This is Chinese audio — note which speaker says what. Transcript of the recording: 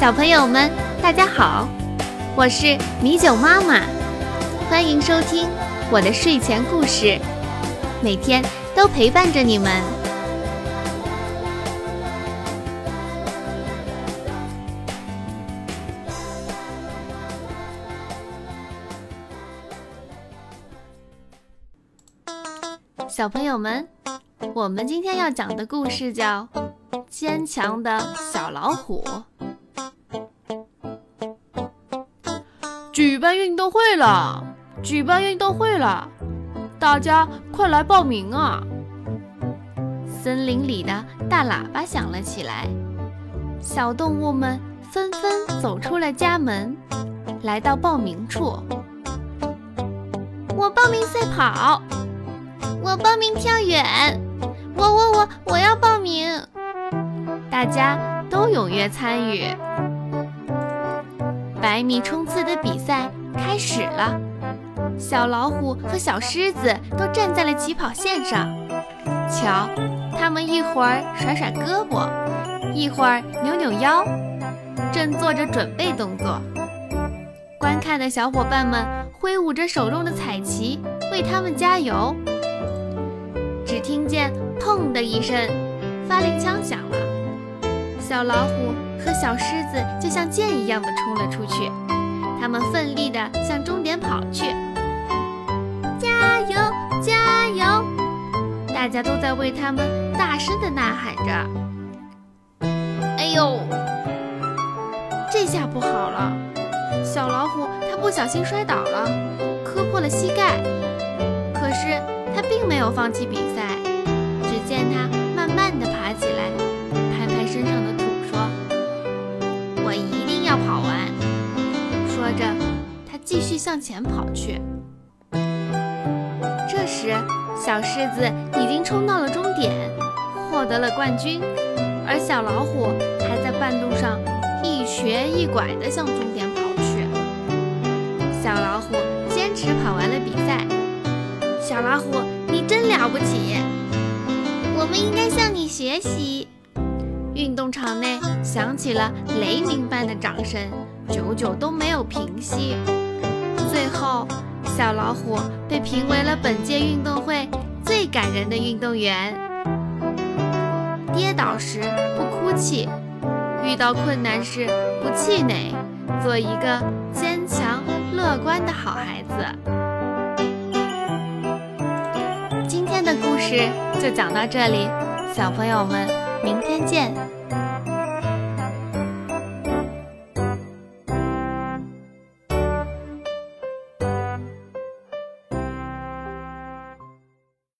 Speaker 1: 小朋友们，大家好，我是米酒妈妈，欢迎收听我的睡前故事，每天都陪伴着你们。小朋友们，我们今天要讲的故事叫《坚强的小老虎》。
Speaker 2: 举办运动会了！举办运动会了！大家快来报名啊！
Speaker 1: 森林里的大喇叭响了起来，小动物们纷纷走出了家门，来到报名处。
Speaker 3: 我报名赛跑，我报名跳远，我我我我要报名！
Speaker 1: 大家都踊跃参与。百米冲刺的比赛开始了，小老虎和小狮子都站在了起跑线上。瞧，它们一会儿甩甩胳膊，一会儿扭扭腰，正做着准备动作。观看的小伙伴们挥舞着手中的彩旗，为他们加油。只听见“砰”的一声，发令枪响了，小老虎。和小狮子就像箭一样的冲了出去，他们奋力地向终点跑去。
Speaker 3: 加油，加油！
Speaker 1: 大家都在为他们大声地呐喊着。
Speaker 2: 哎呦，
Speaker 1: 这下不好了！小老虎它不小心摔倒了，磕破了膝盖。可是它并没有放弃比赛，着，他继续向前跑去。这时，小狮子已经冲到了终点，获得了冠军，而小老虎还在半路上一瘸一拐地向终点跑去。小老虎坚持跑完了比赛。小老虎，你真了不起！
Speaker 3: 我们应该向你学习。
Speaker 1: 运动场内响起了雷鸣般的掌声，久久都没有平息。最后，小老虎被评为了本届运动会最感人的运动员。跌倒时不哭泣，遇到困难时不气馁，做一个坚强乐观的好孩子。今天的故事就讲到这里，小朋友们。明天见。